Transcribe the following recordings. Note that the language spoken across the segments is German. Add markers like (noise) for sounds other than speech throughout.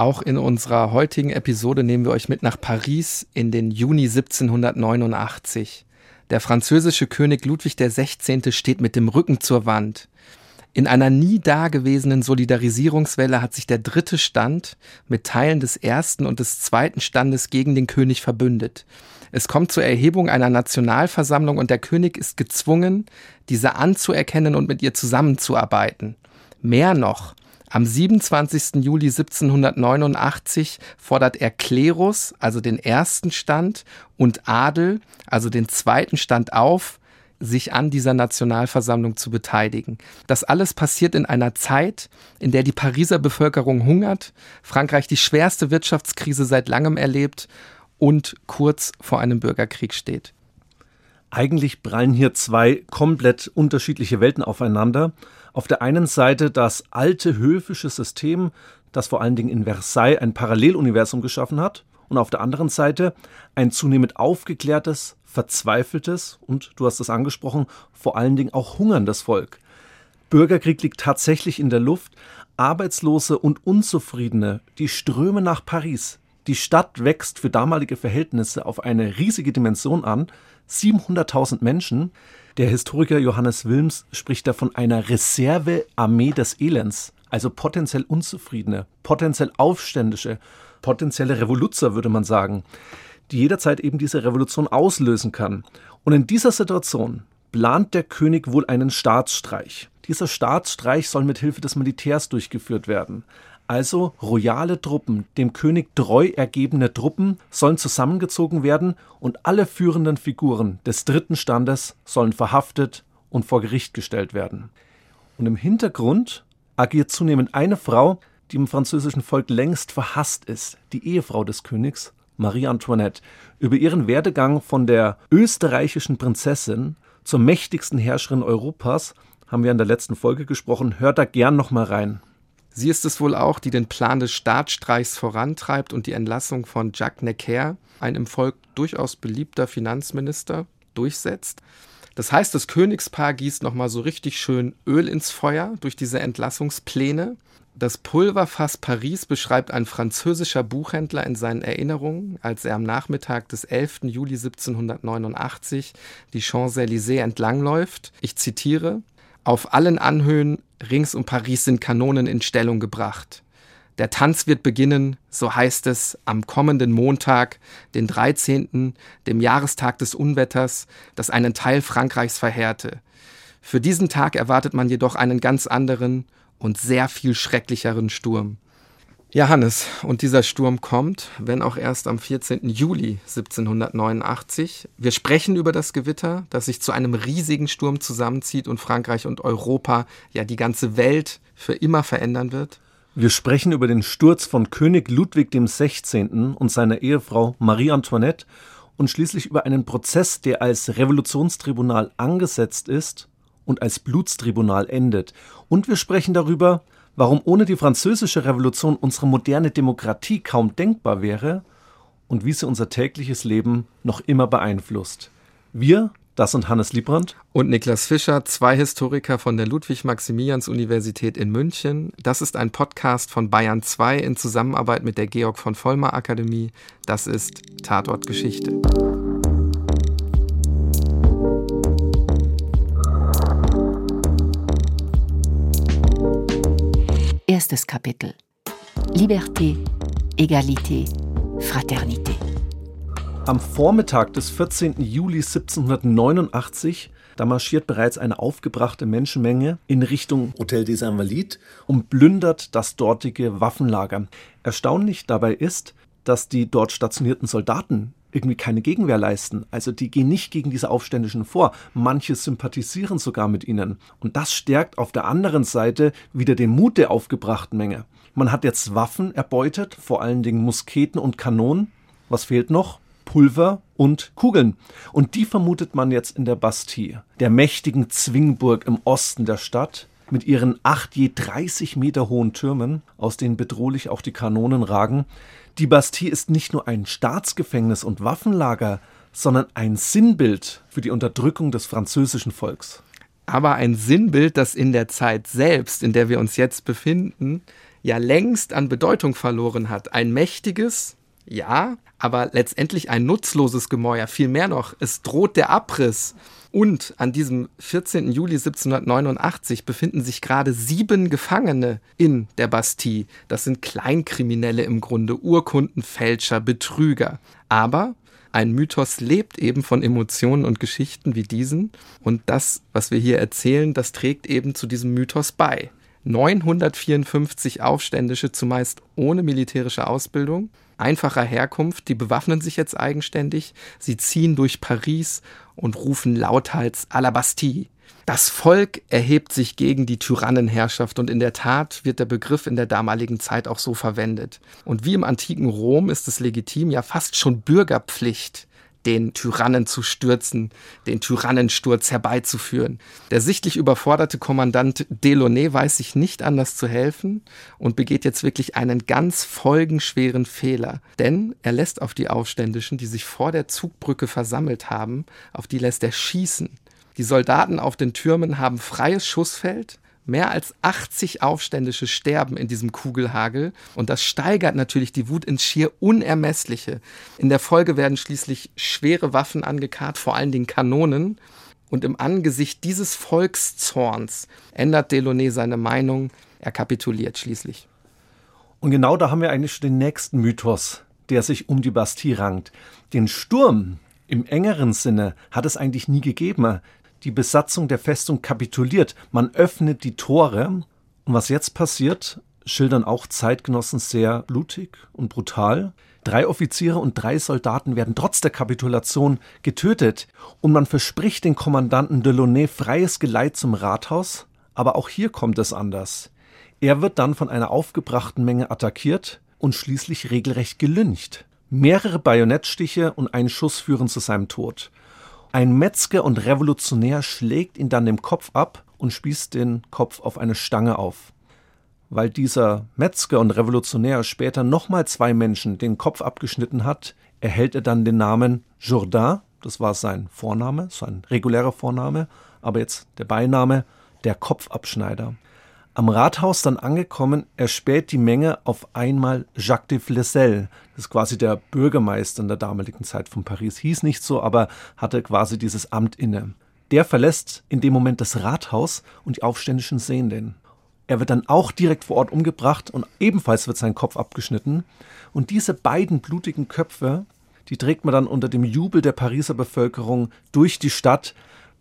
Auch in unserer heutigen Episode nehmen wir euch mit nach Paris in den Juni 1789. Der französische König Ludwig XVI. steht mit dem Rücken zur Wand. In einer nie dagewesenen Solidarisierungswelle hat sich der dritte Stand mit Teilen des ersten und des zweiten Standes gegen den König verbündet. Es kommt zur Erhebung einer Nationalversammlung und der König ist gezwungen, diese anzuerkennen und mit ihr zusammenzuarbeiten. Mehr noch, am 27. Juli 1789 fordert er Klerus, also den ersten Stand, und Adel, also den zweiten Stand auf, sich an dieser Nationalversammlung zu beteiligen. Das alles passiert in einer Zeit, in der die Pariser Bevölkerung hungert, Frankreich die schwerste Wirtschaftskrise seit langem erlebt und kurz vor einem Bürgerkrieg steht. Eigentlich prallen hier zwei komplett unterschiedliche Welten aufeinander. Auf der einen Seite das alte höfische System, das vor allen Dingen in Versailles ein Paralleluniversum geschaffen hat, und auf der anderen Seite ein zunehmend aufgeklärtes, verzweifeltes und, du hast es angesprochen, vor allen Dingen auch hungerndes Volk. Bürgerkrieg liegt tatsächlich in der Luft, Arbeitslose und Unzufriedene, die strömen nach Paris. Die Stadt wächst für damalige Verhältnisse auf eine riesige Dimension an, 700.000 Menschen. Der Historiker Johannes Wilms spricht da von einer Reservearmee des Elends, also potenziell Unzufriedene, potenziell Aufständische, potenzielle Revoluzer, würde man sagen, die jederzeit eben diese Revolution auslösen kann. Und in dieser Situation plant der König wohl einen Staatsstreich. Dieser Staatsstreich soll mit Hilfe des Militärs durchgeführt werden. Also royale Truppen, dem König treu ergebene Truppen sollen zusammengezogen werden und alle führenden Figuren des dritten Standes sollen verhaftet und vor Gericht gestellt werden. Und im Hintergrund agiert zunehmend eine Frau, die im französischen Volk längst verhasst ist, die Ehefrau des Königs, Marie Antoinette. Über ihren Werdegang von der österreichischen Prinzessin zur mächtigsten Herrscherin Europas haben wir in der letzten Folge gesprochen. Hört da gern noch mal rein. Sie ist es wohl auch, die den Plan des Staatsstreichs vorantreibt und die Entlassung von Jacques Necker, ein im Volk durchaus beliebter Finanzminister, durchsetzt. Das heißt, das Königspaar gießt nochmal so richtig schön Öl ins Feuer durch diese Entlassungspläne. Das Pulverfass Paris beschreibt ein französischer Buchhändler in seinen Erinnerungen, als er am Nachmittag des 11. Juli 1789 die Champs-Élysées entlangläuft. Ich zitiere: Auf allen Anhöhen Rings um Paris sind Kanonen in Stellung gebracht. Der Tanz wird beginnen, so heißt es, am kommenden Montag, den 13., dem Jahrestag des Unwetters, das einen Teil Frankreichs verheerte. Für diesen Tag erwartet man jedoch einen ganz anderen und sehr viel schrecklicheren Sturm. Ja, Hannes, und dieser Sturm kommt, wenn auch erst am 14. Juli 1789. Wir sprechen über das Gewitter, das sich zu einem riesigen Sturm zusammenzieht und Frankreich und Europa, ja die ganze Welt für immer verändern wird. Wir sprechen über den Sturz von König Ludwig XVI. und seiner Ehefrau Marie Antoinette und schließlich über einen Prozess, der als Revolutionstribunal angesetzt ist und als Blutstribunal endet. Und wir sprechen darüber, warum ohne die französische Revolution unsere moderne Demokratie kaum denkbar wäre und wie sie unser tägliches Leben noch immer beeinflusst. Wir, das sind Hannes Liebrandt und Niklas Fischer, zwei Historiker von der Ludwig-Maximilians-Universität in München. Das ist ein Podcast von Bayern 2 in Zusammenarbeit mit der Georg von Vollmer Akademie. Das ist Tatort Geschichte. Erstes Kapitel. Liberté, Egalité, Fraternité. Am Vormittag des 14. Juli 1789 da marschiert bereits eine aufgebrachte Menschenmenge in Richtung Hotel des Invalides und plündert das dortige Waffenlager. Erstaunlich dabei ist, dass die dort stationierten Soldaten irgendwie keine Gegenwehr leisten. Also die gehen nicht gegen diese Aufständischen vor. Manche sympathisieren sogar mit ihnen. Und das stärkt auf der anderen Seite wieder den Mut der aufgebrachten Menge. Man hat jetzt Waffen erbeutet, vor allen Dingen Musketen und Kanonen. Was fehlt noch? Pulver und Kugeln. Und die vermutet man jetzt in der Bastille, der mächtigen Zwingburg im Osten der Stadt, mit ihren acht je 30 Meter hohen Türmen, aus denen bedrohlich auch die Kanonen ragen. Die Bastille ist nicht nur ein Staatsgefängnis und Waffenlager, sondern ein Sinnbild für die Unterdrückung des französischen Volks. Aber ein Sinnbild, das in der Zeit selbst, in der wir uns jetzt befinden, ja längst an Bedeutung verloren hat. Ein mächtiges, ja, aber letztendlich ein nutzloses Gemäuer. Vielmehr noch, es droht der Abriss. Und an diesem 14. Juli 1789 befinden sich gerade sieben Gefangene in der Bastille. Das sind Kleinkriminelle im Grunde, Urkundenfälscher, Betrüger. Aber ein Mythos lebt eben von Emotionen und Geschichten wie diesen. Und das, was wir hier erzählen, das trägt eben zu diesem Mythos bei. 954 Aufständische, zumeist ohne militärische Ausbildung, einfacher Herkunft, die bewaffnen sich jetzt eigenständig, sie ziehen durch Paris und rufen lauthals à la Bastille. Das Volk erhebt sich gegen die Tyrannenherrschaft und in der Tat wird der Begriff in der damaligen Zeit auch so verwendet. Und wie im antiken Rom ist es legitim, ja fast schon Bürgerpflicht, den Tyrannen zu stürzen, den Tyrannensturz herbeizuführen. Der sichtlich überforderte Kommandant Delaunay weiß sich nicht anders zu helfen und begeht jetzt wirklich einen ganz folgenschweren Fehler. Denn er lässt auf die Aufständischen, die sich vor der Zugbrücke versammelt haben, auf die lässt er schießen. Die Soldaten auf den Türmen haben freies Schussfeld Mehr als 80 Aufständische sterben in diesem Kugelhagel und das steigert natürlich die Wut ins schier Unermessliche. In der Folge werden schließlich schwere Waffen angekarrt, vor allen Dingen Kanonen. Und im Angesicht dieses Volkszorns ändert Delaunay seine Meinung. Er kapituliert schließlich. Und genau da haben wir eigentlich schon den nächsten Mythos, der sich um die Bastille rankt. Den Sturm im engeren Sinne hat es eigentlich nie gegeben die Besatzung der Festung kapituliert. Man öffnet die Tore. Und was jetzt passiert, schildern auch Zeitgenossen sehr blutig und brutal. Drei Offiziere und drei Soldaten werden trotz der Kapitulation getötet und man verspricht den Kommandanten Delaunay freies Geleit zum Rathaus, aber auch hier kommt es anders. Er wird dann von einer aufgebrachten Menge attackiert und schließlich regelrecht gelyncht. Mehrere Bajonettstiche und ein Schuss führen zu seinem Tod. Ein Metzger und Revolutionär schlägt ihn dann dem Kopf ab und spießt den Kopf auf eine Stange auf. Weil dieser Metzger und Revolutionär später nochmal zwei Menschen den Kopf abgeschnitten hat, erhält er dann den Namen Jourdain, das war sein Vorname, sein regulärer Vorname, aber jetzt der Beiname, der Kopfabschneider. Am Rathaus dann angekommen, erspäht die Menge auf einmal Jacques de Flessel. Das ist quasi der Bürgermeister in der damaligen Zeit von Paris. Hieß nicht so, aber hatte quasi dieses Amt inne. Der verlässt in dem Moment das Rathaus und die Aufständischen sehen den. Er wird dann auch direkt vor Ort umgebracht und ebenfalls wird sein Kopf abgeschnitten. Und diese beiden blutigen Köpfe, die trägt man dann unter dem Jubel der Pariser Bevölkerung durch die Stadt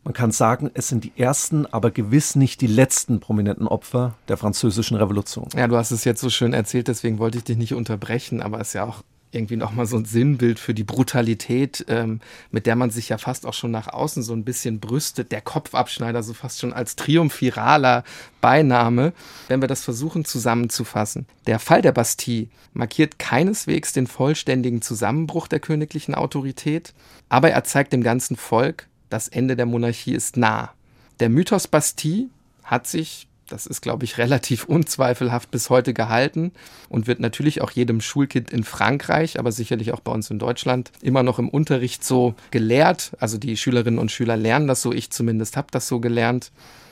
man kann sagen, es sind die ersten, aber gewiss nicht die letzten prominenten Opfer der französischen Revolution. Ja, du hast es jetzt so schön erzählt, deswegen wollte ich dich nicht unterbrechen, aber es ist ja auch irgendwie nochmal so ein Sinnbild für die Brutalität, ähm, mit der man sich ja fast auch schon nach außen so ein bisschen brüstet. Der Kopfabschneider so fast schon als triumphiraler Beiname, wenn wir das versuchen zusammenzufassen. Der Fall der Bastille markiert keineswegs den vollständigen Zusammenbruch der königlichen Autorität, aber er zeigt dem ganzen Volk, das Ende der Monarchie ist nah. Der Mythos Bastille hat sich, das ist, glaube ich, (laughs) relativ unzweifelhaft bis heute gehalten und wird natürlich auch jedem Schulkind in Frankreich, aber sicherlich auch bei uns in Deutschland immer noch im Unterricht so gelehrt. Also die Schülerinnen und Schüler lernen das so, ich zumindest habe das so gelernt.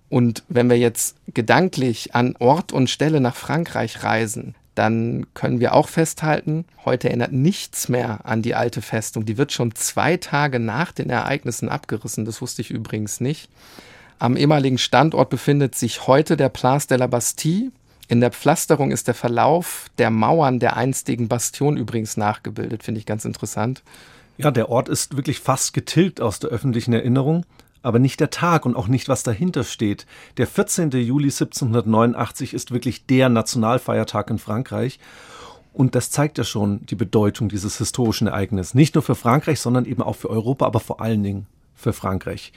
Und wenn wir jetzt gedanklich an Ort und Stelle nach Frankreich reisen, dann können wir auch festhalten, heute erinnert nichts mehr an die alte Festung. Die wird schon zwei Tage nach den Ereignissen abgerissen. Das wusste ich übrigens nicht. Am ehemaligen Standort befindet sich heute der Place de la Bastille. In der Pflasterung ist der Verlauf der Mauern der einstigen Bastion übrigens nachgebildet, finde ich ganz interessant. Ja, der Ort ist wirklich fast getilgt aus der öffentlichen Erinnerung aber nicht der Tag und auch nicht, was dahinter steht. Der 14. Juli 1789 ist wirklich der Nationalfeiertag in Frankreich. Und das zeigt ja schon die Bedeutung dieses historischen Ereignisses. Nicht nur für Frankreich, sondern eben auch für Europa, aber vor allen Dingen für Frankreich.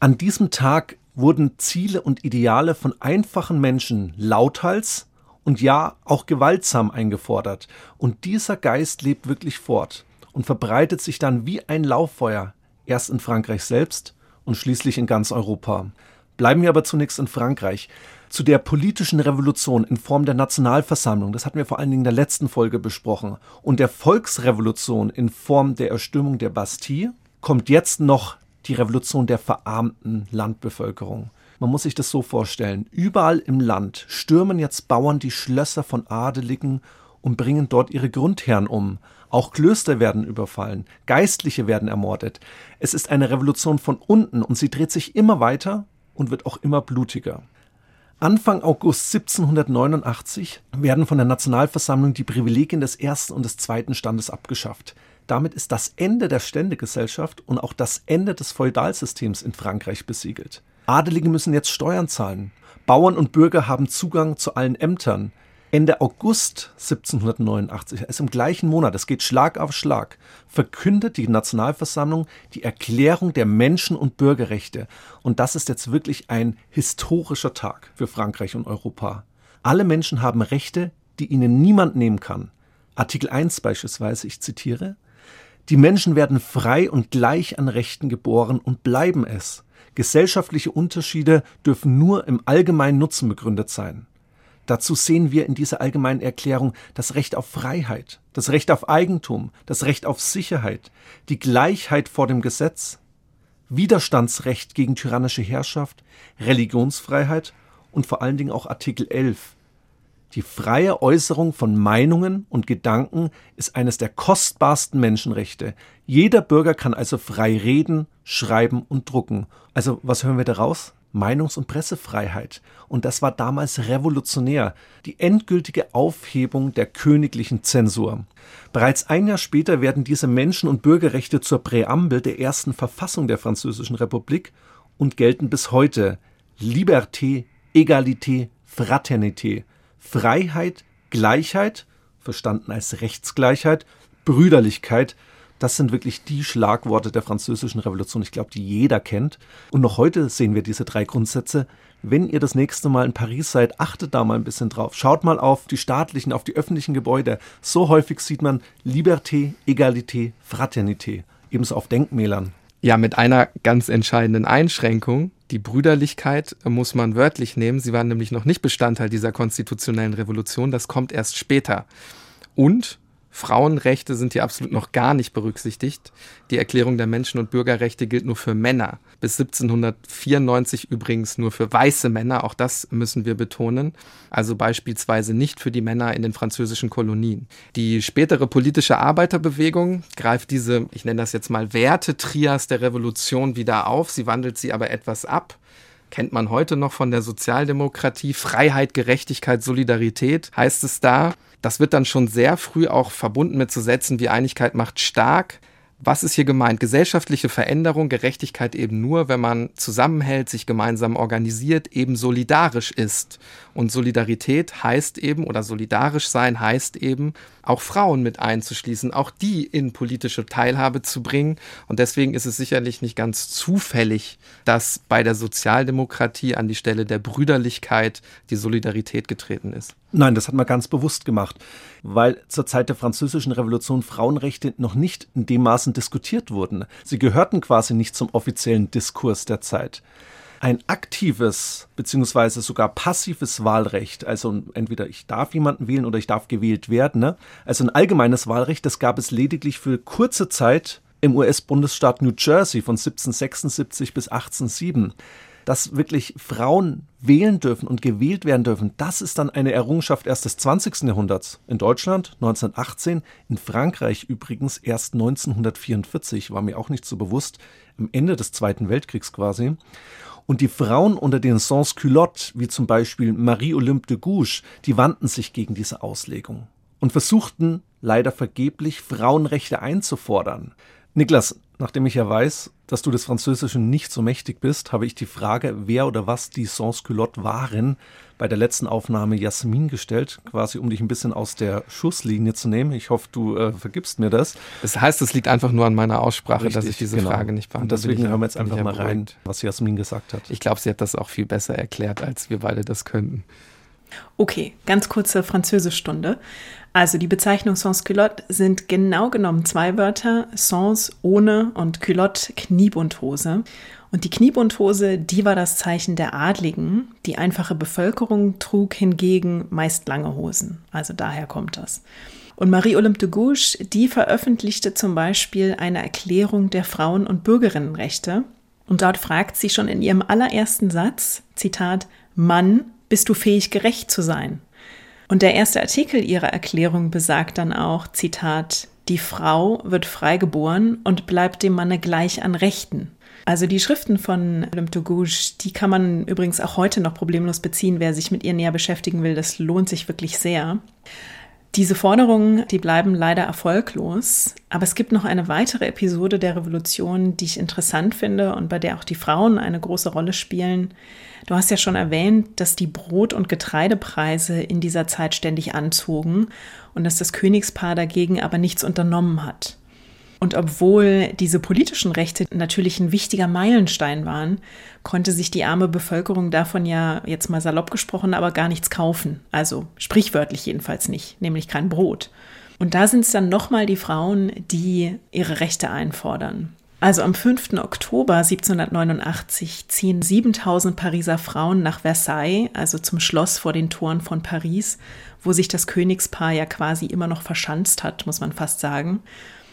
An diesem Tag wurden Ziele und Ideale von einfachen Menschen lauthals und ja auch gewaltsam eingefordert. Und dieser Geist lebt wirklich fort und verbreitet sich dann wie ein Lauffeuer, erst in Frankreich selbst und schließlich in ganz Europa. Bleiben wir aber zunächst in Frankreich. Zu der politischen Revolution in Form der Nationalversammlung, das hatten wir vor allen Dingen in der letzten Folge besprochen, und der Volksrevolution in Form der Erstürmung der Bastille, kommt jetzt noch die Revolution der verarmten Landbevölkerung. Man muss sich das so vorstellen. Überall im Land stürmen jetzt Bauern die Schlösser von Adeligen und bringen dort ihre Grundherren um. Auch Klöster werden überfallen, Geistliche werden ermordet. Es ist eine Revolution von unten und sie dreht sich immer weiter und wird auch immer blutiger. Anfang August 1789 werden von der Nationalversammlung die Privilegien des ersten und des zweiten Standes abgeschafft. Damit ist das Ende der Ständegesellschaft und auch das Ende des Feudalsystems in Frankreich besiegelt. Adelige müssen jetzt Steuern zahlen. Bauern und Bürger haben Zugang zu allen Ämtern. Ende August 1789, also im gleichen Monat, es geht Schlag auf Schlag, verkündet die Nationalversammlung die Erklärung der Menschen- und Bürgerrechte. Und das ist jetzt wirklich ein historischer Tag für Frankreich und Europa. Alle Menschen haben Rechte, die ihnen niemand nehmen kann. Artikel 1 beispielsweise, ich zitiere, die Menschen werden frei und gleich an Rechten geboren und bleiben es. Gesellschaftliche Unterschiede dürfen nur im allgemeinen Nutzen begründet sein. Dazu sehen wir in dieser allgemeinen Erklärung das Recht auf Freiheit, das Recht auf Eigentum, das Recht auf Sicherheit, die Gleichheit vor dem Gesetz, Widerstandsrecht gegen tyrannische Herrschaft, Religionsfreiheit und vor allen Dingen auch Artikel 11, die freie Äußerung von Meinungen und Gedanken ist eines der kostbarsten Menschenrechte. Jeder Bürger kann also frei reden, schreiben und drucken. Also was hören wir daraus? Meinungs- und Pressefreiheit. Und das war damals revolutionär, die endgültige Aufhebung der königlichen Zensur. Bereits ein Jahr später werden diese Menschen- und Bürgerrechte zur Präambel der ersten Verfassung der Französischen Republik und gelten bis heute. Liberté, Egalité, Fraternité. Freiheit, Gleichheit, verstanden als Rechtsgleichheit, Brüderlichkeit, das sind wirklich die Schlagworte der französischen Revolution, ich glaube, die jeder kennt. Und noch heute sehen wir diese drei Grundsätze. Wenn ihr das nächste Mal in Paris seid, achtet da mal ein bisschen drauf. Schaut mal auf die staatlichen, auf die öffentlichen Gebäude. So häufig sieht man Liberté, Egalité, Fraternité. Ebenso auf Denkmälern. Ja, mit einer ganz entscheidenden Einschränkung. Die Brüderlichkeit muss man wörtlich nehmen. Sie waren nämlich noch nicht Bestandteil dieser konstitutionellen Revolution. Das kommt erst später. Und Frauenrechte sind hier absolut noch gar nicht berücksichtigt. Die Erklärung der Menschen- und Bürgerrechte gilt nur für Männer. Bis 1794 übrigens nur für weiße Männer. Auch das müssen wir betonen. Also beispielsweise nicht für die Männer in den französischen Kolonien. Die spätere politische Arbeiterbewegung greift diese, ich nenne das jetzt mal Wertetrias der Revolution wieder auf. Sie wandelt sie aber etwas ab kennt man heute noch von der Sozialdemokratie. Freiheit, Gerechtigkeit, Solidarität heißt es da. Das wird dann schon sehr früh auch verbunden mit zu Sätzen wie Einigkeit macht stark. Was ist hier gemeint? Gesellschaftliche Veränderung, Gerechtigkeit eben nur, wenn man zusammenhält, sich gemeinsam organisiert, eben solidarisch ist. Und Solidarität heißt eben, oder solidarisch sein heißt eben, auch Frauen mit einzuschließen, auch die in politische Teilhabe zu bringen. Und deswegen ist es sicherlich nicht ganz zufällig, dass bei der Sozialdemokratie an die Stelle der Brüderlichkeit die Solidarität getreten ist. Nein, das hat man ganz bewusst gemacht, weil zur Zeit der Französischen Revolution Frauenrechte noch nicht in dem Maßen diskutiert wurden. Sie gehörten quasi nicht zum offiziellen Diskurs der Zeit ein aktives beziehungsweise sogar passives Wahlrecht, also entweder ich darf jemanden wählen oder ich darf gewählt werden, ne? also ein allgemeines Wahlrecht, das gab es lediglich für kurze Zeit im US-Bundesstaat New Jersey von 1776 bis 1807 dass wirklich Frauen wählen dürfen und gewählt werden dürfen, das ist dann eine Errungenschaft erst des 20. Jahrhunderts. In Deutschland 1918, in Frankreich übrigens erst 1944, war mir auch nicht so bewusst, am Ende des Zweiten Weltkriegs quasi. Und die Frauen unter den Sans-Culottes, wie zum Beispiel Marie-Olympe de Gouges, die wandten sich gegen diese Auslegung und versuchten, leider vergeblich, Frauenrechte einzufordern. Niklas, nachdem ich ja weiß, dass du des Französischen nicht so mächtig bist, habe ich die Frage, wer oder was die Sans-Culottes waren, bei der letzten Aufnahme Jasmin gestellt, quasi um dich ein bisschen aus der Schusslinie zu nehmen. Ich hoffe, du äh, vergibst mir das. Das heißt, es liegt einfach nur an meiner Aussprache, Richtig, dass ich diese genau. Frage nicht beantworte. Deswegen hören wir jetzt einfach mal rein, was Jasmin gesagt hat. Ich glaube, sie hat das auch viel besser erklärt, als wir beide das könnten. Okay, ganz kurze Französischstunde. Also die Bezeichnung sans culotte sind genau genommen zwei Wörter, sans ohne und culotte Kniebundhose. Und die Kniebundhose, die war das Zeichen der Adligen. Die einfache Bevölkerung trug hingegen meist lange Hosen. Also daher kommt das. Und Marie-Olympe de Gouges, die veröffentlichte zum Beispiel eine Erklärung der Frauen- und Bürgerinnenrechte. Und dort fragt sie schon in ihrem allerersten Satz, Zitat, Mann, bist du fähig, gerecht zu sein? Und der erste Artikel ihrer Erklärung besagt dann auch, Zitat, die Frau wird freigeboren und bleibt dem Manne gleich an Rechten. Also die Schriften von de Gouges, die kann man übrigens auch heute noch problemlos beziehen. Wer sich mit ihr näher beschäftigen will, das lohnt sich wirklich sehr. Diese Forderungen, die bleiben leider erfolglos. Aber es gibt noch eine weitere Episode der Revolution, die ich interessant finde und bei der auch die Frauen eine große Rolle spielen. Du hast ja schon erwähnt, dass die Brot- und Getreidepreise in dieser Zeit ständig anzogen und dass das Königspaar dagegen aber nichts unternommen hat. Und obwohl diese politischen Rechte natürlich ein wichtiger Meilenstein waren, konnte sich die arme Bevölkerung davon ja jetzt mal salopp gesprochen aber gar nichts kaufen. Also sprichwörtlich jedenfalls nicht, nämlich kein Brot. Und da sind es dann nochmal die Frauen, die ihre Rechte einfordern. Also am 5. Oktober 1789 ziehen 7000 Pariser Frauen nach Versailles, also zum Schloss vor den Toren von Paris, wo sich das Königspaar ja quasi immer noch verschanzt hat, muss man fast sagen.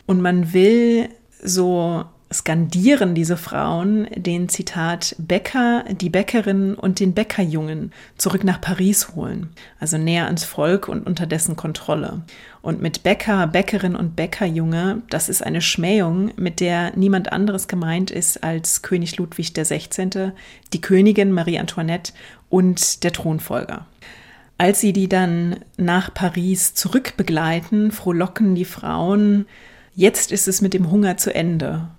Und man will so skandieren diese Frauen den Zitat Bäcker, die Bäckerin und den Bäckerjungen zurück nach Paris holen, also näher ans Volk und unter dessen Kontrolle. Und mit Bäcker, Bäckerin und Bäckerjunge, das ist eine Schmähung, mit der niemand anderes gemeint ist als König Ludwig XVI., die Königin Marie Antoinette und der Thronfolger. Als sie die dann nach Paris zurückbegleiten, frohlocken die Frauen Jetzt ist es mit dem Hunger zu Ende.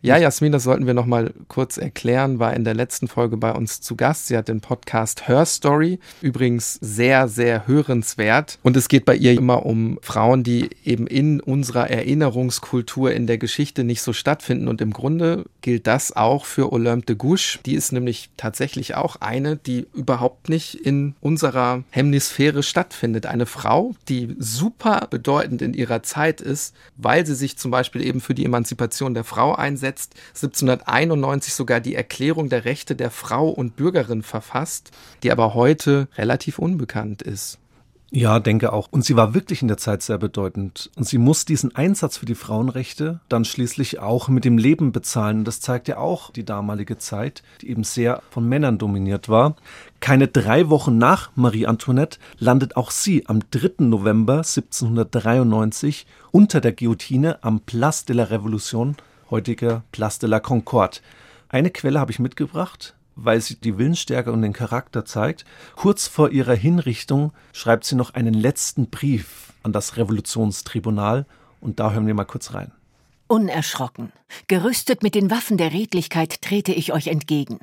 Ja, Jasmin, das sollten wir noch mal kurz erklären, war in der letzten Folge bei uns zu Gast. Sie hat den Podcast Her Story, übrigens sehr, sehr hörenswert. Und es geht bei ihr immer um Frauen, die eben in unserer Erinnerungskultur in der Geschichte nicht so stattfinden. Und im Grunde gilt das auch für Olympe de Gouges. Die ist nämlich tatsächlich auch eine, die überhaupt nicht in unserer Hemisphäre stattfindet. Eine Frau, die super bedeutend in ihrer Zeit ist, weil sie sich zum Beispiel eben für die Emanzipation der Frau einsetzt einsetzt, 1791 sogar die Erklärung der Rechte der Frau und Bürgerin verfasst, die aber heute relativ unbekannt ist. Ja, denke auch. Und sie war wirklich in der Zeit sehr bedeutend. Und sie muss diesen Einsatz für die Frauenrechte dann schließlich auch mit dem Leben bezahlen. Das zeigt ja auch die damalige Zeit, die eben sehr von Männern dominiert war. Keine drei Wochen nach Marie Antoinette landet auch sie am 3. November 1793 unter der Guillotine am Place de la Révolution heutiger Place de la Concorde. Eine Quelle habe ich mitgebracht, weil sie die Willensstärke und den Charakter zeigt. Kurz vor ihrer Hinrichtung schreibt sie noch einen letzten Brief an das Revolutionstribunal und da hören wir mal kurz rein. Unerschrocken, gerüstet mit den Waffen der Redlichkeit trete ich euch entgegen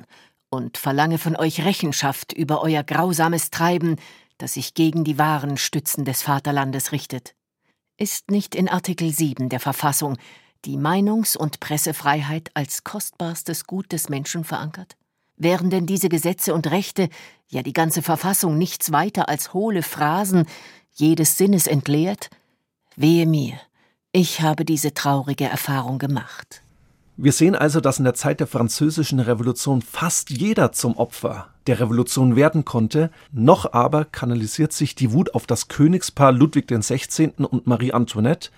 und verlange von euch Rechenschaft über euer grausames Treiben, das sich gegen die wahren Stützen des Vaterlandes richtet. Ist nicht in Artikel 7 der Verfassung die Meinungs- und Pressefreiheit als kostbarstes Gut des Menschen verankert? Wären denn diese Gesetze und Rechte, ja die ganze Verfassung nichts weiter als hohle Phrasen, jedes Sinnes entleert? Wehe mir, ich habe diese traurige Erfahrung gemacht. Wir sehen also, dass in der Zeit der französischen Revolution fast jeder zum Opfer der Revolution werden konnte, noch aber kanalisiert sich die Wut auf das Königspaar Ludwig XVI. und Marie Antoinette,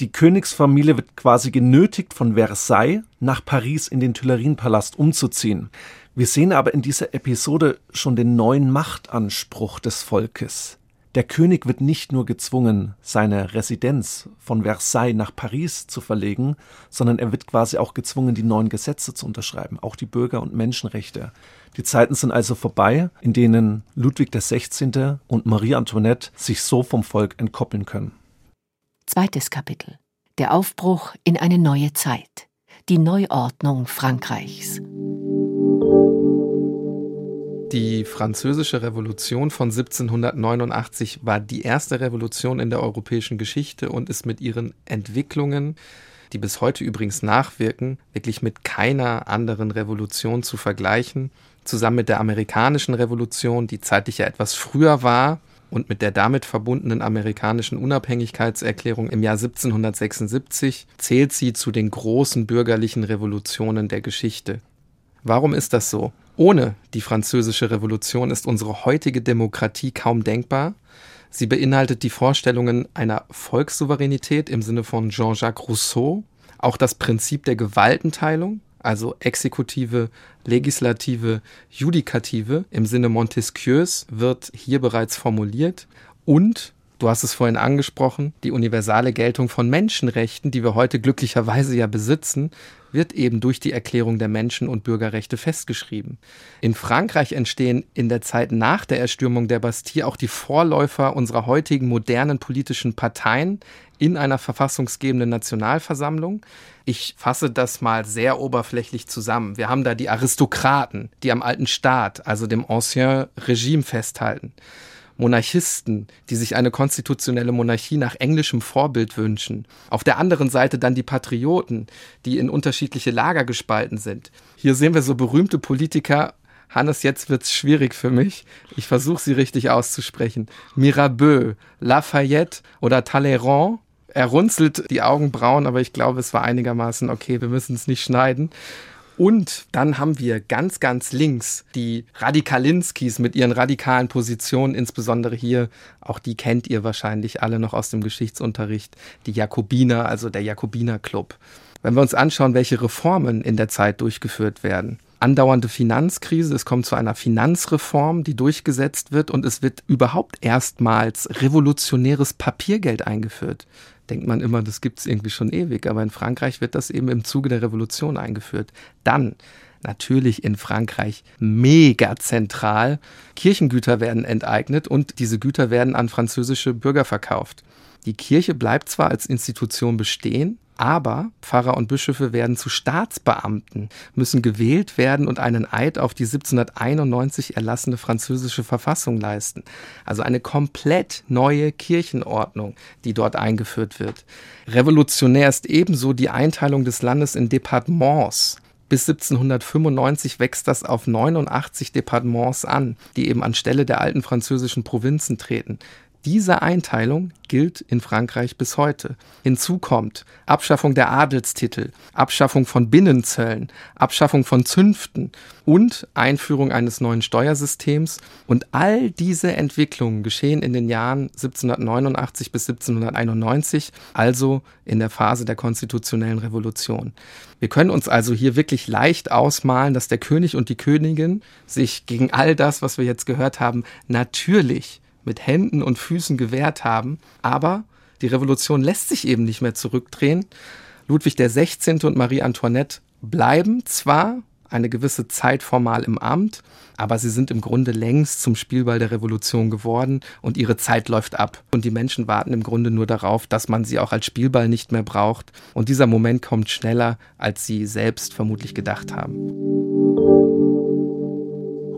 die Königsfamilie wird quasi genötigt, von Versailles nach Paris in den Tuilerienpalast umzuziehen. Wir sehen aber in dieser Episode schon den neuen Machtanspruch des Volkes. Der König wird nicht nur gezwungen, seine Residenz von Versailles nach Paris zu verlegen, sondern er wird quasi auch gezwungen, die neuen Gesetze zu unterschreiben, auch die Bürger- und Menschenrechte. Die Zeiten sind also vorbei, in denen Ludwig XVI. und Marie Antoinette sich so vom Volk entkoppeln können. Zweites Kapitel. Der Aufbruch in eine neue Zeit. Die Neuordnung Frankreichs. Die Französische Revolution von 1789 war die erste Revolution in der europäischen Geschichte und ist mit ihren Entwicklungen, die bis heute übrigens nachwirken, wirklich mit keiner anderen Revolution zu vergleichen. Zusammen mit der amerikanischen Revolution, die zeitlich ja etwas früher war, und mit der damit verbundenen amerikanischen Unabhängigkeitserklärung im Jahr 1776 zählt sie zu den großen bürgerlichen Revolutionen der Geschichte. Warum ist das so? Ohne die französische Revolution ist unsere heutige Demokratie kaum denkbar. Sie beinhaltet die Vorstellungen einer Volkssouveränität im Sinne von Jean-Jacques Rousseau, auch das Prinzip der Gewaltenteilung, also Exekutive, Legislative, Judikative im Sinne Montesquieus wird hier bereits formuliert und Du hast es vorhin angesprochen, die universale Geltung von Menschenrechten, die wir heute glücklicherweise ja besitzen, wird eben durch die Erklärung der Menschen- und Bürgerrechte festgeschrieben. In Frankreich entstehen in der Zeit nach der Erstürmung der Bastille auch die Vorläufer unserer heutigen modernen politischen Parteien in einer verfassungsgebenden Nationalversammlung. Ich fasse das mal sehr oberflächlich zusammen. Wir haben da die Aristokraten, die am alten Staat, also dem Ancien Regime festhalten. Monarchisten, die sich eine konstitutionelle Monarchie nach englischem Vorbild wünschen. Auf der anderen Seite dann die Patrioten, die in unterschiedliche Lager gespalten sind. Hier sehen wir so berühmte Politiker. Hannes, jetzt wird's schwierig für mich. Ich versuche sie richtig auszusprechen. Mirabeau, Lafayette oder Talleyrand. Er runzelt die Augenbrauen, aber ich glaube, es war einigermaßen okay. Wir müssen es nicht schneiden. Und dann haben wir ganz, ganz links die Radikalinskis mit ihren radikalen Positionen, insbesondere hier, auch die kennt ihr wahrscheinlich alle noch aus dem Geschichtsunterricht, die Jakobiner, also der Jakobinerclub. Wenn wir uns anschauen, welche Reformen in der Zeit durchgeführt werden, andauernde Finanzkrise, es kommt zu einer Finanzreform, die durchgesetzt wird und es wird überhaupt erstmals revolutionäres Papiergeld eingeführt denkt man immer, das gibt es irgendwie schon ewig. Aber in Frankreich wird das eben im Zuge der Revolution eingeführt. Dann natürlich in Frankreich mega zentral. Kirchengüter werden enteignet und diese Güter werden an französische Bürger verkauft. Die Kirche bleibt zwar als Institution bestehen, aber Pfarrer und Bischöfe werden zu Staatsbeamten, müssen gewählt werden und einen Eid auf die 1791 erlassene französische Verfassung leisten. Also eine komplett neue Kirchenordnung, die dort eingeführt wird. Revolutionär ist ebenso die Einteilung des Landes in Departements. Bis 1795 wächst das auf 89 Departements an, die eben anstelle der alten französischen Provinzen treten. Diese Einteilung gilt in Frankreich bis heute. Hinzu kommt Abschaffung der Adelstitel, Abschaffung von Binnenzöllen, Abschaffung von Zünften und Einführung eines neuen Steuersystems. Und all diese Entwicklungen geschehen in den Jahren 1789 bis 1791, also in der Phase der konstitutionellen Revolution. Wir können uns also hier wirklich leicht ausmalen, dass der König und die Königin sich gegen all das, was wir jetzt gehört haben, natürlich mit Händen und Füßen gewehrt haben. Aber die Revolution lässt sich eben nicht mehr zurückdrehen. Ludwig XVI. und Marie Antoinette bleiben zwar eine gewisse Zeit formal im Amt, aber sie sind im Grunde längst zum Spielball der Revolution geworden und ihre Zeit läuft ab. Und die Menschen warten im Grunde nur darauf, dass man sie auch als Spielball nicht mehr braucht. Und dieser Moment kommt schneller, als sie selbst vermutlich gedacht haben.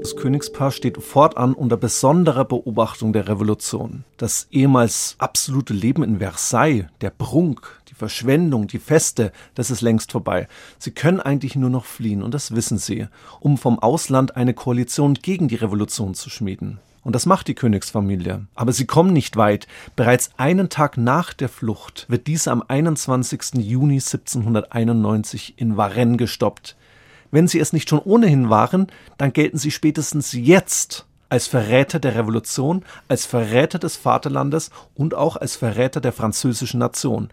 Das Königspaar steht fortan unter besonderer Beobachtung der Revolution. Das ehemals absolute Leben in Versailles, der Prunk, die Verschwendung, die Feste, das ist längst vorbei. Sie können eigentlich nur noch fliehen, und das wissen sie, um vom Ausland eine Koalition gegen die Revolution zu schmieden. Und das macht die Königsfamilie. Aber sie kommen nicht weit. Bereits einen Tag nach der Flucht wird diese am 21. Juni 1791 in Varennes gestoppt. Wenn sie es nicht schon ohnehin waren, dann gelten sie spätestens jetzt als Verräter der Revolution, als Verräter des Vaterlandes und auch als Verräter der französischen Nation.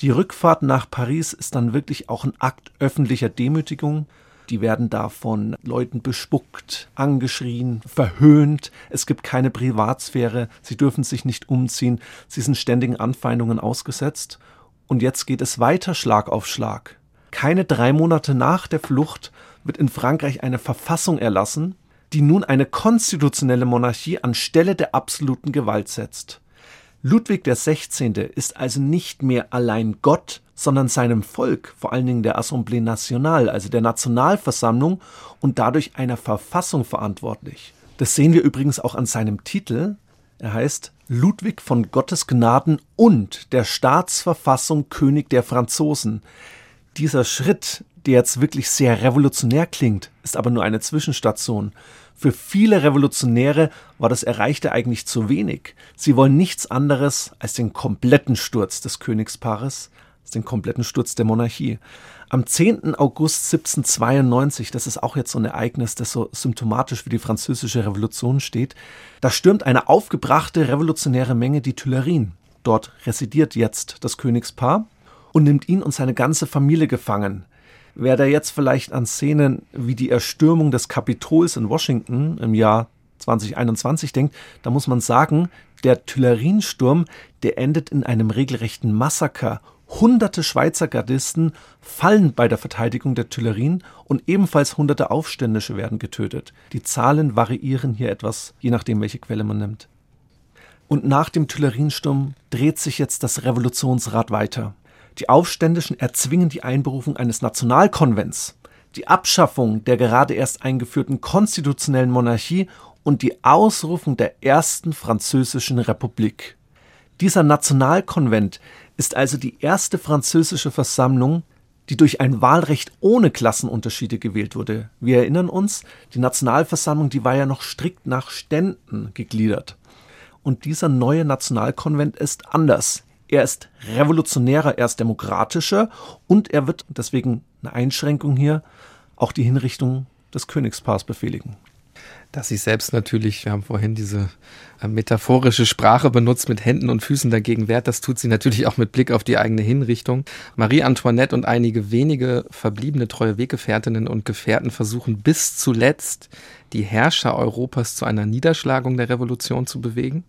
Die Rückfahrt nach Paris ist dann wirklich auch ein Akt öffentlicher Demütigung. Die werden da von Leuten bespuckt, angeschrien, verhöhnt. Es gibt keine Privatsphäre. Sie dürfen sich nicht umziehen. Sie sind ständigen Anfeindungen ausgesetzt. Und jetzt geht es weiter Schlag auf Schlag. Keine drei Monate nach der Flucht wird in Frankreich eine Verfassung erlassen, die nun eine konstitutionelle Monarchie anstelle der absoluten Gewalt setzt. Ludwig XVI. ist also nicht mehr allein Gott, sondern seinem Volk, vor allen Dingen der Assemblée Nationale, also der Nationalversammlung und dadurch einer Verfassung verantwortlich. Das sehen wir übrigens auch an seinem Titel. Er heißt Ludwig von Gottes Gnaden und der Staatsverfassung König der Franzosen. Dieser Schritt, der jetzt wirklich sehr revolutionär klingt, ist aber nur eine Zwischenstation. Für viele Revolutionäre war das Erreichte eigentlich zu wenig. Sie wollen nichts anderes als den kompletten Sturz des Königspaares, als den kompletten Sturz der Monarchie. Am 10. August 1792, das ist auch jetzt so ein Ereignis, das so symptomatisch für die französische Revolution steht, da stürmt eine aufgebrachte revolutionäre Menge die Tuilerien. Dort residiert jetzt das Königspaar und nimmt ihn und seine ganze Familie gefangen. Wer da jetzt vielleicht an Szenen wie die Erstürmung des Kapitols in Washington im Jahr 2021 denkt, da muss man sagen, der Tuileriensturm, der endet in einem regelrechten Massaker. Hunderte Schweizer Gardisten fallen bei der Verteidigung der Tuilerien und ebenfalls hunderte Aufständische werden getötet. Die Zahlen variieren hier etwas, je nachdem, welche Quelle man nimmt. Und nach dem Tuileriensturm dreht sich jetzt das Revolutionsrad weiter. Die Aufständischen erzwingen die Einberufung eines Nationalkonvents, die Abschaffung der gerade erst eingeführten konstitutionellen Monarchie und die Ausrufung der ersten französischen Republik. Dieser Nationalkonvent ist also die erste französische Versammlung, die durch ein Wahlrecht ohne Klassenunterschiede gewählt wurde. Wir erinnern uns, die Nationalversammlung, die war ja noch strikt nach Ständen gegliedert. Und dieser neue Nationalkonvent ist anders. Er ist revolutionärer, er ist demokratischer und er wird, deswegen eine Einschränkung hier, auch die Hinrichtung des Königspaars befehligen dass sie selbst natürlich, wir haben vorhin diese äh, metaphorische Sprache benutzt, mit Händen und Füßen dagegen wehrt. Das tut sie natürlich auch mit Blick auf die eigene Hinrichtung. Marie Antoinette und einige wenige verbliebene treue Weggefährtinnen und Gefährten versuchen bis zuletzt, die Herrscher Europas zu einer Niederschlagung der Revolution zu bewegen.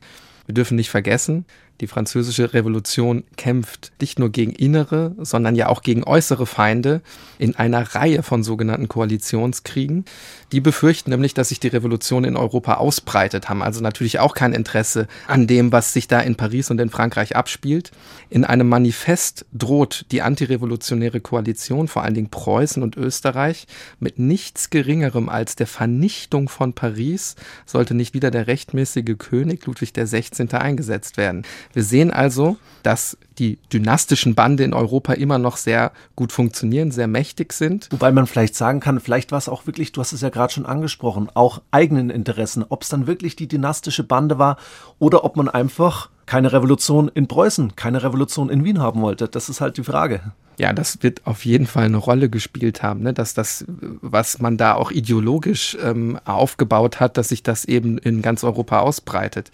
Wir dürfen nicht vergessen, die französische Revolution kämpft nicht nur gegen innere, sondern ja auch gegen äußere Feinde in einer Reihe von sogenannten Koalitionskriegen. Die befürchten nämlich, dass sich die Revolution in Europa ausbreitet, haben also natürlich auch kein Interesse an dem, was sich da in Paris und in Frankreich abspielt. In einem Manifest droht die antirevolutionäre Koalition, vor allen Dingen Preußen und Österreich, mit nichts Geringerem als der Vernichtung von Paris, sollte nicht wieder der rechtmäßige König Ludwig XVI. eingesetzt werden. Wir sehen also, dass die dynastischen Bande in Europa immer noch sehr gut funktionieren, sehr mächtig sind. Wobei man vielleicht sagen kann, vielleicht war es auch wirklich, du hast es ja gerade schon angesprochen, auch eigenen Interessen, ob es dann wirklich die dynastische Bande war oder ob man einfach keine Revolution in Preußen, keine Revolution in Wien haben wollte. Das ist halt die Frage. Ja, das wird auf jeden Fall eine Rolle gespielt haben, ne? dass das, was man da auch ideologisch ähm, aufgebaut hat, dass sich das eben in ganz Europa ausbreitet.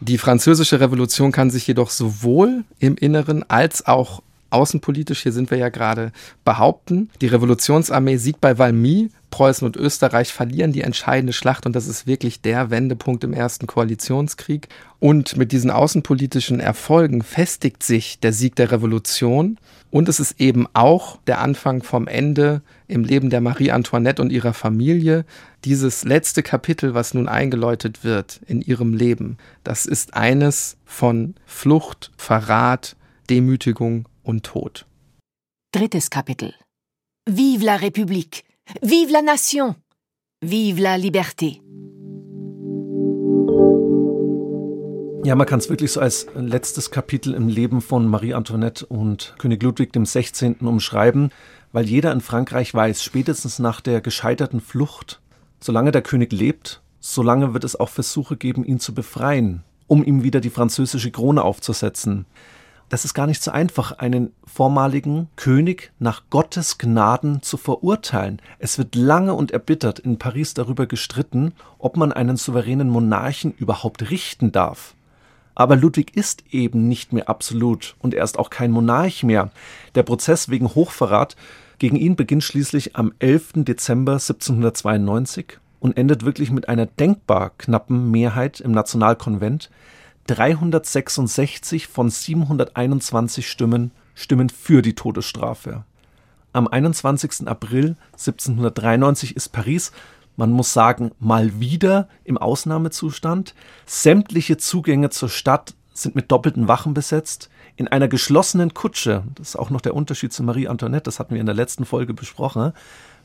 Die französische Revolution kann sich jedoch sowohl im Inneren als auch außenpolitisch, hier sind wir ja gerade, behaupten. Die Revolutionsarmee siegt bei Valmy, Preußen und Österreich verlieren die entscheidende Schlacht und das ist wirklich der Wendepunkt im ersten Koalitionskrieg. Und mit diesen außenpolitischen Erfolgen festigt sich der Sieg der Revolution und es ist eben auch der Anfang vom Ende im Leben der Marie Antoinette und ihrer Familie. Dieses letzte Kapitel, was nun eingeläutet wird in ihrem Leben, das ist eines von Flucht, Verrat, Demütigung und Tod. Drittes Kapitel. Vive la République! Vive la Nation! Vive la Liberté! Ja, man kann es wirklich so als letztes Kapitel im Leben von Marie Antoinette und König Ludwig XVI. umschreiben, weil jeder in Frankreich weiß, spätestens nach der gescheiterten Flucht, solange der König lebt, solange wird es auch Versuche geben, ihn zu befreien, um ihm wieder die französische Krone aufzusetzen das ist gar nicht so einfach, einen vormaligen König nach Gottes Gnaden zu verurteilen. Es wird lange und erbittert in Paris darüber gestritten, ob man einen souveränen Monarchen überhaupt richten darf. Aber Ludwig ist eben nicht mehr absolut und er ist auch kein Monarch mehr. Der Prozess wegen Hochverrat gegen ihn beginnt schließlich am 11. Dezember 1792 und endet wirklich mit einer denkbar knappen Mehrheit im Nationalkonvent, 366 von 721 Stimmen stimmen für die Todesstrafe. Am 21. April 1793 ist Paris, man muss sagen, mal wieder im Ausnahmezustand. Sämtliche Zugänge zur Stadt sind mit doppelten Wachen besetzt. In einer geschlossenen Kutsche, das ist auch noch der Unterschied zu Marie Antoinette, das hatten wir in der letzten Folge besprochen,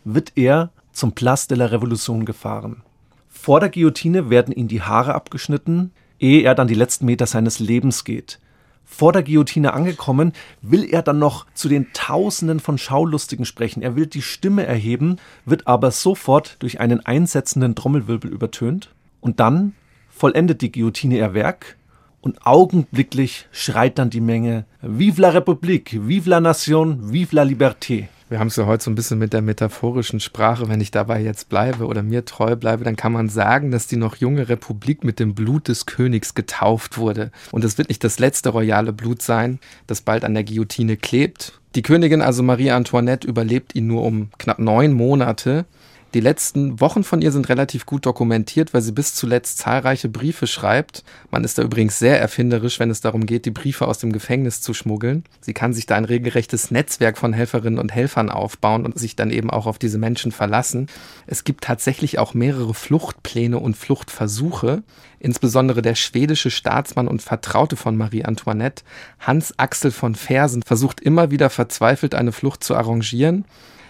wird er zum Place de la Revolution gefahren. Vor der Guillotine werden ihm die Haare abgeschnitten, ehe er dann die letzten Meter seines Lebens geht. Vor der Guillotine angekommen, will er dann noch zu den Tausenden von Schaulustigen sprechen. Er will die Stimme erheben, wird aber sofort durch einen einsetzenden Trommelwirbel übertönt. Und dann vollendet die Guillotine ihr Werk und augenblicklich schreit dann die Menge Vive la République, vive la Nation, vive la Liberté. Wir haben es ja heute so ein bisschen mit der metaphorischen Sprache. Wenn ich dabei jetzt bleibe oder mir treu bleibe, dann kann man sagen, dass die noch junge Republik mit dem Blut des Königs getauft wurde. Und es wird nicht das letzte royale Blut sein, das bald an der Guillotine klebt. Die Königin, also Marie Antoinette, überlebt ihn nur um knapp neun Monate. Die letzten Wochen von ihr sind relativ gut dokumentiert, weil sie bis zuletzt zahlreiche Briefe schreibt. Man ist da übrigens sehr erfinderisch, wenn es darum geht, die Briefe aus dem Gefängnis zu schmuggeln. Sie kann sich da ein regelrechtes Netzwerk von Helferinnen und Helfern aufbauen und sich dann eben auch auf diese Menschen verlassen. Es gibt tatsächlich auch mehrere Fluchtpläne und Fluchtversuche. Insbesondere der schwedische Staatsmann und Vertraute von Marie Antoinette, Hans Axel von Fersen, versucht immer wieder verzweifelt eine Flucht zu arrangieren.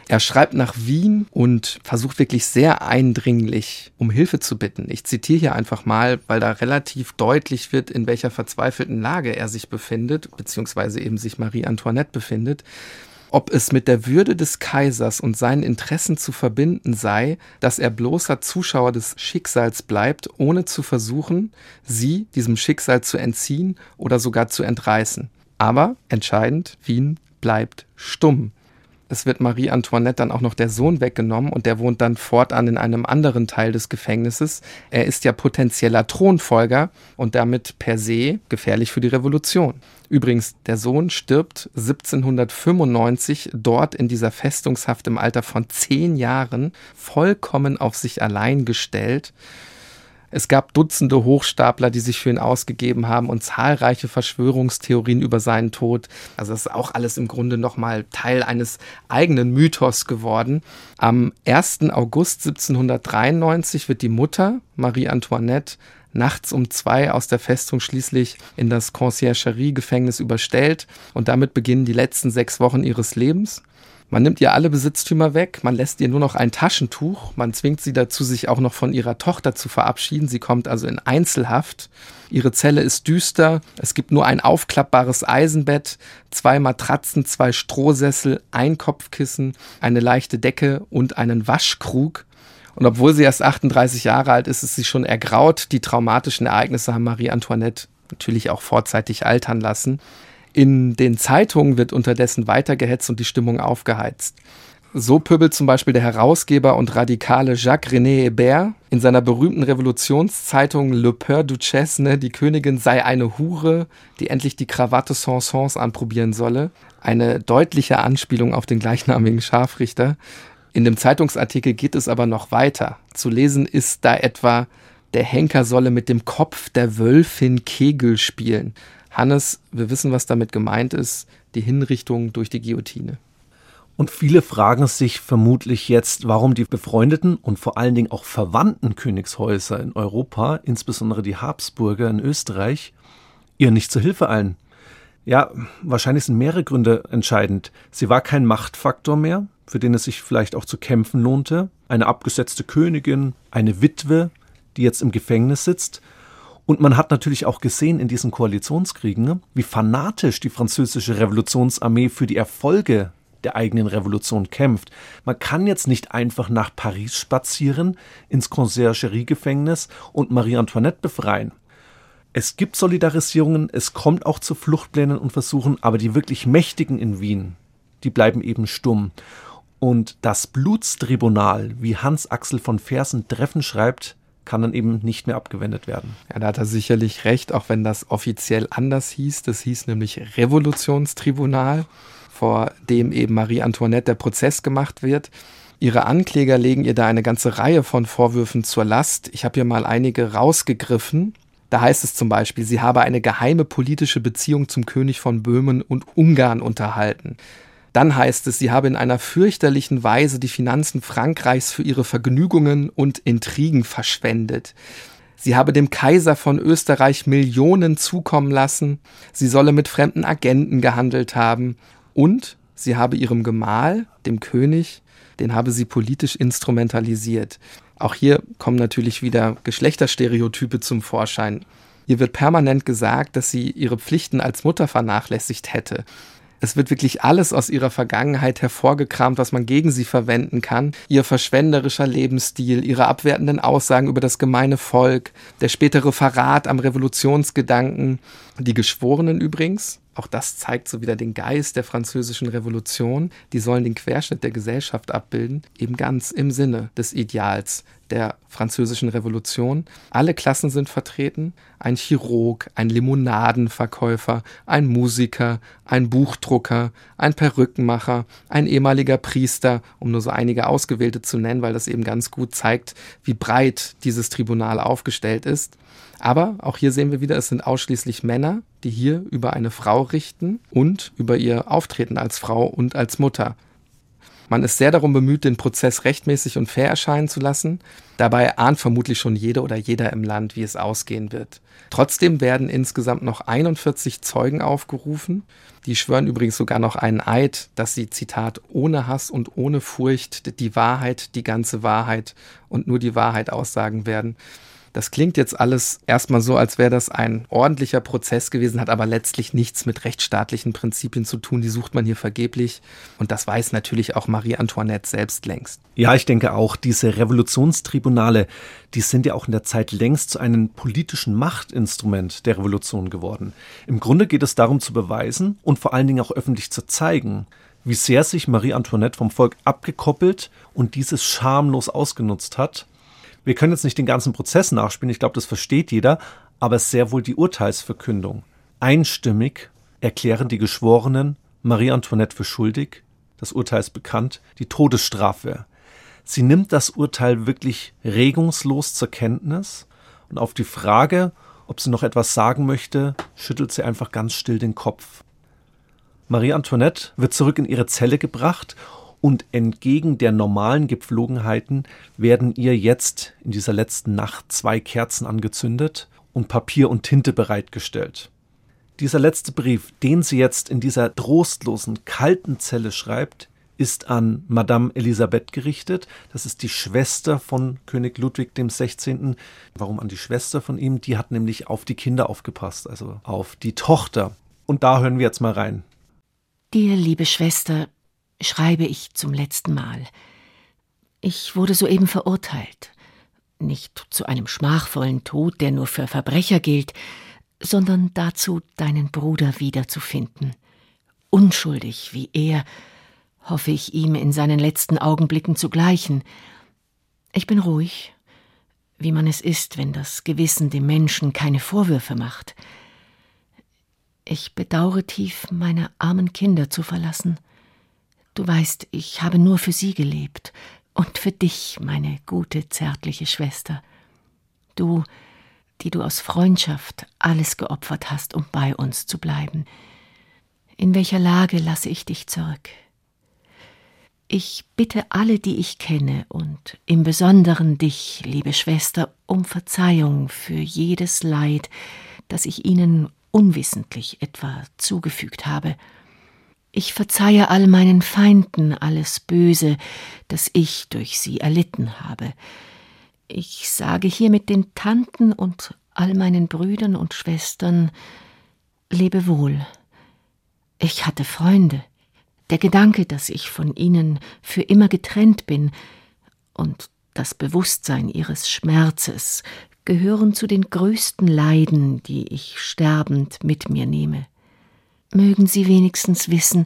Er schreibt nach Wien und versucht wirklich sehr eindringlich um Hilfe zu bitten. Ich zitiere hier einfach mal, weil da relativ deutlich wird, in welcher verzweifelten Lage er sich befindet, beziehungsweise eben sich Marie Antoinette befindet ob es mit der Würde des Kaisers und seinen Interessen zu verbinden sei, dass er bloßer Zuschauer des Schicksals bleibt, ohne zu versuchen, sie diesem Schicksal zu entziehen oder sogar zu entreißen. Aber entscheidend, Wien bleibt stumm. Es wird Marie Antoinette dann auch noch der Sohn weggenommen und der wohnt dann fortan in einem anderen Teil des Gefängnisses. Er ist ja potenzieller Thronfolger und damit per se gefährlich für die Revolution. Übrigens, der Sohn stirbt 1795 dort in dieser Festungshaft im Alter von zehn Jahren, vollkommen auf sich allein gestellt. Es gab Dutzende Hochstapler, die sich für ihn ausgegeben haben und zahlreiche Verschwörungstheorien über seinen Tod. Also das ist auch alles im Grunde nochmal Teil eines eigenen Mythos geworden. Am 1. August 1793 wird die Mutter, Marie Antoinette, nachts um zwei aus der Festung schließlich in das Conciergerie-Gefängnis überstellt und damit beginnen die letzten sechs Wochen ihres Lebens. Man nimmt ihr alle Besitztümer weg, man lässt ihr nur noch ein Taschentuch, man zwingt sie dazu, sich auch noch von ihrer Tochter zu verabschieden. Sie kommt also in Einzelhaft. Ihre Zelle ist düster, es gibt nur ein aufklappbares Eisenbett, zwei Matratzen, zwei Strohsessel, ein Kopfkissen, eine leichte Decke und einen Waschkrug. Und obwohl sie erst 38 Jahre alt ist, ist sie schon ergraut. Die traumatischen Ereignisse haben Marie Antoinette natürlich auch vorzeitig altern lassen. In den Zeitungen wird unterdessen weitergehetzt und die Stimmung aufgeheizt. So pöbelt zum Beispiel der Herausgeber und Radikale Jacques René Hébert in seiner berühmten Revolutionszeitung Le Peur Duchesse, die Königin sei eine Hure, die endlich die Krawatte Sansons anprobieren solle. Eine deutliche Anspielung auf den gleichnamigen Scharfrichter. In dem Zeitungsartikel geht es aber noch weiter. Zu lesen ist da etwa, der Henker solle mit dem Kopf der Wölfin Kegel spielen. Hannes, wir wissen, was damit gemeint ist, die Hinrichtung durch die Guillotine. Und viele fragen sich vermutlich jetzt, warum die befreundeten und vor allen Dingen auch verwandten Königshäuser in Europa, insbesondere die Habsburger in Österreich, ihr nicht zur Hilfe eilen. Ja, wahrscheinlich sind mehrere Gründe entscheidend. Sie war kein Machtfaktor mehr, für den es sich vielleicht auch zu kämpfen lohnte. Eine abgesetzte Königin, eine Witwe, die jetzt im Gefängnis sitzt und man hat natürlich auch gesehen in diesen Koalitionskriegen, wie fanatisch die französische Revolutionsarmee für die Erfolge der eigenen Revolution kämpft. Man kann jetzt nicht einfach nach Paris spazieren, ins Conciergerie-Gefängnis und Marie Antoinette befreien. Es gibt Solidarisierungen, es kommt auch zu Fluchtplänen und Versuchen, aber die wirklich Mächtigen in Wien, die bleiben eben stumm. Und das Blutstribunal, wie Hans Axel von Fersen treffen schreibt, kann dann eben nicht mehr abgewendet werden. Ja, da hat er sicherlich recht, auch wenn das offiziell anders hieß. Das hieß nämlich Revolutionstribunal, vor dem eben Marie Antoinette der Prozess gemacht wird. Ihre Ankläger legen ihr da eine ganze Reihe von Vorwürfen zur Last. Ich habe hier mal einige rausgegriffen. Da heißt es zum Beispiel, sie habe eine geheime politische Beziehung zum König von Böhmen und Ungarn unterhalten. Dann heißt es, sie habe in einer fürchterlichen Weise die Finanzen Frankreichs für ihre Vergnügungen und Intrigen verschwendet. Sie habe dem Kaiser von Österreich Millionen zukommen lassen, sie solle mit fremden Agenten gehandelt haben und sie habe ihrem Gemahl, dem König, den habe sie politisch instrumentalisiert. Auch hier kommen natürlich wieder Geschlechterstereotype zum Vorschein. Ihr wird permanent gesagt, dass sie ihre Pflichten als Mutter vernachlässigt hätte. Es wird wirklich alles aus ihrer Vergangenheit hervorgekramt, was man gegen sie verwenden kann. Ihr verschwenderischer Lebensstil, ihre abwertenden Aussagen über das gemeine Volk, der spätere Verrat am Revolutionsgedanken. Die Geschworenen übrigens, Auch das zeigt so wieder den Geist der französischen Revolution. Die sollen den Querschnitt der Gesellschaft abbilden, eben ganz im Sinne des Ideals der französischen Revolution. Alle Klassen sind vertreten. Ein Chirurg, ein Limonadenverkäufer, ein Musiker, ein Buchdrucker, ein Perückenmacher, ein ehemaliger Priester, um nur so einige ausgewählte zu nennen, weil das eben ganz gut zeigt, wie breit dieses Tribunal aufgestellt ist. Aber auch hier sehen wir wieder, es sind ausschließlich Männer, die hier über eine Frau richten und über ihr Auftreten als Frau und als Mutter. Man ist sehr darum bemüht, den Prozess rechtmäßig und fair erscheinen zu lassen. Dabei ahnt vermutlich schon jede oder jeder im Land, wie es ausgehen wird. Trotzdem werden insgesamt noch 41 Zeugen aufgerufen. Die schwören übrigens sogar noch einen Eid, dass sie, Zitat, ohne Hass und ohne Furcht die Wahrheit, die ganze Wahrheit und nur die Wahrheit aussagen werden. Das klingt jetzt alles erstmal so, als wäre das ein ordentlicher Prozess gewesen, hat aber letztlich nichts mit rechtsstaatlichen Prinzipien zu tun. Die sucht man hier vergeblich. Und das weiß natürlich auch Marie Antoinette selbst längst. Ja, ich denke auch, diese Revolutionstribunale, die sind ja auch in der Zeit längst zu einem politischen Machtinstrument der Revolution geworden. Im Grunde geht es darum zu beweisen und vor allen Dingen auch öffentlich zu zeigen, wie sehr sich Marie Antoinette vom Volk abgekoppelt und dieses schamlos ausgenutzt hat wir können jetzt nicht den ganzen Prozess nachspielen, ich glaube, das versteht jeder, aber sehr wohl die Urteilsverkündung. Einstimmig erklären die Geschworenen Marie Antoinette für schuldig, das Urteil ist bekannt, die Todesstrafe. Sie nimmt das Urteil wirklich regungslos zur Kenntnis und auf die Frage, ob sie noch etwas sagen möchte, schüttelt sie einfach ganz still den Kopf. Marie Antoinette wird zurück in ihre Zelle gebracht und entgegen der normalen Gepflogenheiten werden ihr jetzt in dieser letzten Nacht zwei Kerzen angezündet und Papier und Tinte bereitgestellt. Dieser letzte Brief, den sie jetzt in dieser trostlosen, kalten Zelle schreibt, ist an Madame Elisabeth gerichtet. Das ist die Schwester von König Ludwig 16. Warum an die Schwester von ihm? Die hat nämlich auf die Kinder aufgepasst, also auf die Tochter. Und da hören wir jetzt mal rein. Dir, liebe Schwester, schreibe ich zum letzten Mal. Ich wurde soeben verurteilt. Nicht zu einem schmachvollen Tod, der nur für Verbrecher gilt, sondern dazu, deinen Bruder wiederzufinden. Unschuldig wie er, hoffe ich ihm in seinen letzten Augenblicken zu gleichen. Ich bin ruhig, wie man es ist, wenn das Gewissen dem Menschen keine Vorwürfe macht. Ich bedauere tief, meine armen Kinder zu verlassen. Du weißt, ich habe nur für sie gelebt und für dich, meine gute, zärtliche Schwester. Du, die du aus Freundschaft alles geopfert hast, um bei uns zu bleiben. In welcher Lage lasse ich dich zurück? Ich bitte alle, die ich kenne, und im Besonderen dich, liebe Schwester, um Verzeihung für jedes Leid, das ich ihnen unwissentlich etwa zugefügt habe. Ich verzeihe all meinen Feinden alles Böse, das ich durch sie erlitten habe. Ich sage hier mit den Tanten und all meinen Brüdern und Schwestern Lebe wohl. Ich hatte Freunde. Der Gedanke, dass ich von ihnen für immer getrennt bin, und das Bewusstsein ihres Schmerzes gehören zu den größten Leiden, die ich sterbend mit mir nehme mögen Sie wenigstens wissen,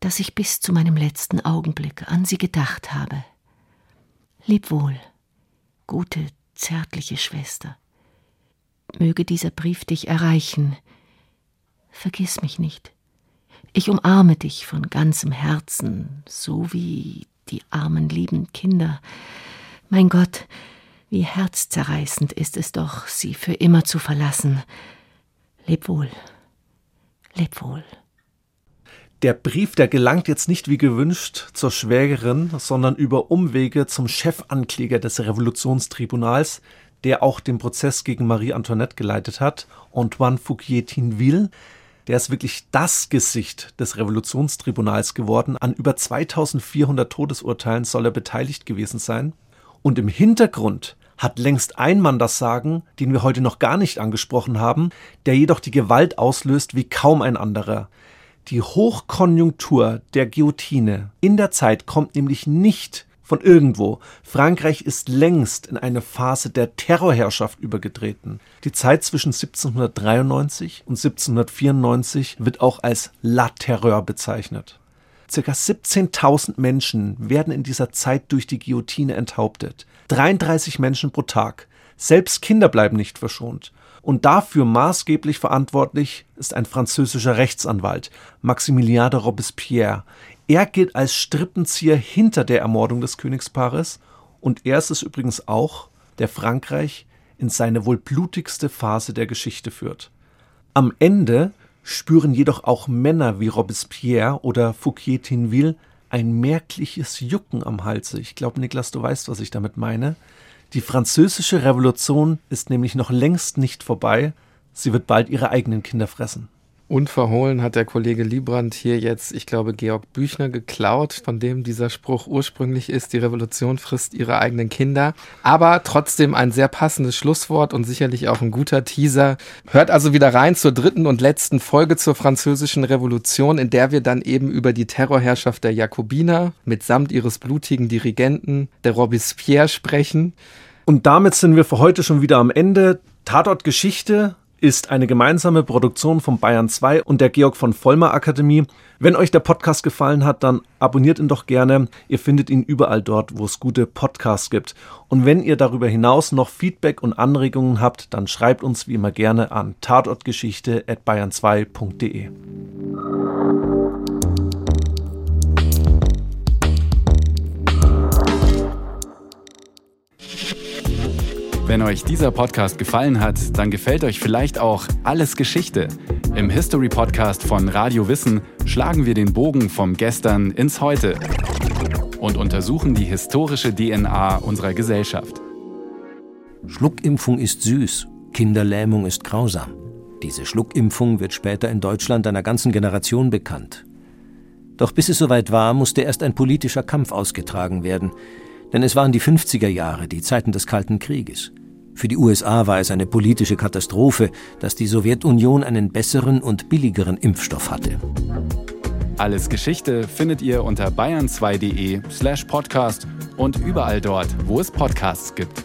dass ich bis zu meinem letzten Augenblick an Sie gedacht habe. Leb wohl, gute, zärtliche Schwester. Möge dieser Brief dich erreichen. Vergiss mich nicht. Ich umarme dich von ganzem Herzen, so wie die armen lieben Kinder. Mein Gott, wie herzzerreißend ist es doch, sie für immer zu verlassen. Leb wohl. Leb wohl. Der Brief, der gelangt jetzt nicht wie gewünscht zur Schwägerin, sondern über Umwege zum Chefankläger des Revolutionstribunals, der auch den Prozess gegen Marie Antoinette geleitet hat, Antoine Fouquier-Tinville. Der ist wirklich das Gesicht des Revolutionstribunals geworden. An über 2400 Todesurteilen soll er beteiligt gewesen sein. Und im Hintergrund hat längst ein Mann das Sagen, den wir heute noch gar nicht angesprochen haben, der jedoch die Gewalt auslöst wie kaum ein anderer. Die Hochkonjunktur der Guillotine in der Zeit kommt nämlich nicht von irgendwo. Frankreich ist längst in eine Phase der Terrorherrschaft übergetreten. Die Zeit zwischen 1793 und 1794 wird auch als La Terreur bezeichnet. Circa 17.000 Menschen werden in dieser Zeit durch die Guillotine enthauptet. 33 Menschen pro Tag. Selbst Kinder bleiben nicht verschont. Und dafür maßgeblich verantwortlich ist ein französischer Rechtsanwalt, Maximilien de Robespierre. Er gilt als Strippenzieher hinter der Ermordung des Königspaares und er ist es übrigens auch, der Frankreich in seine wohl blutigste Phase der Geschichte führt. Am Ende spüren jedoch auch Männer wie Robespierre oder Fouquier-Tinville ein merkliches Jucken am Halse. Ich glaube, Niklas, du weißt, was ich damit meine. Die französische Revolution ist nämlich noch längst nicht vorbei. Sie wird bald ihre eigenen Kinder fressen. Unverhohlen hat der Kollege Liebrand hier jetzt, ich glaube, Georg Büchner geklaut, von dem dieser Spruch ursprünglich ist, die Revolution frisst ihre eigenen Kinder. Aber trotzdem ein sehr passendes Schlusswort und sicherlich auch ein guter Teaser. Hört also wieder rein zur dritten und letzten Folge zur französischen Revolution, in der wir dann eben über die Terrorherrschaft der Jakobiner mitsamt ihres blutigen Dirigenten, der Robespierre, sprechen. Und damit sind wir für heute schon wieder am Ende. Tatort Geschichte ist eine gemeinsame Produktion von Bayern 2 und der Georg von Vollmer Akademie. Wenn euch der Podcast gefallen hat, dann abonniert ihn doch gerne. Ihr findet ihn überall dort, wo es gute Podcasts gibt. Und wenn ihr darüber hinaus noch Feedback und Anregungen habt, dann schreibt uns wie immer gerne an tatortgeschichte@bayern2.de. Wenn euch dieser Podcast gefallen hat, dann gefällt euch vielleicht auch Alles Geschichte. Im History Podcast von Radio Wissen schlagen wir den Bogen vom Gestern ins Heute und untersuchen die historische DNA unserer Gesellschaft. Schluckimpfung ist süß, Kinderlähmung ist grausam. Diese Schluckimpfung wird später in Deutschland einer ganzen Generation bekannt. Doch bis es soweit war, musste erst ein politischer Kampf ausgetragen werden, denn es waren die 50er Jahre, die Zeiten des Kalten Krieges. Für die USA war es eine politische Katastrophe, dass die Sowjetunion einen besseren und billigeren Impfstoff hatte. Alles Geschichte findet ihr unter bayern2.de slash podcast und überall dort, wo es Podcasts gibt.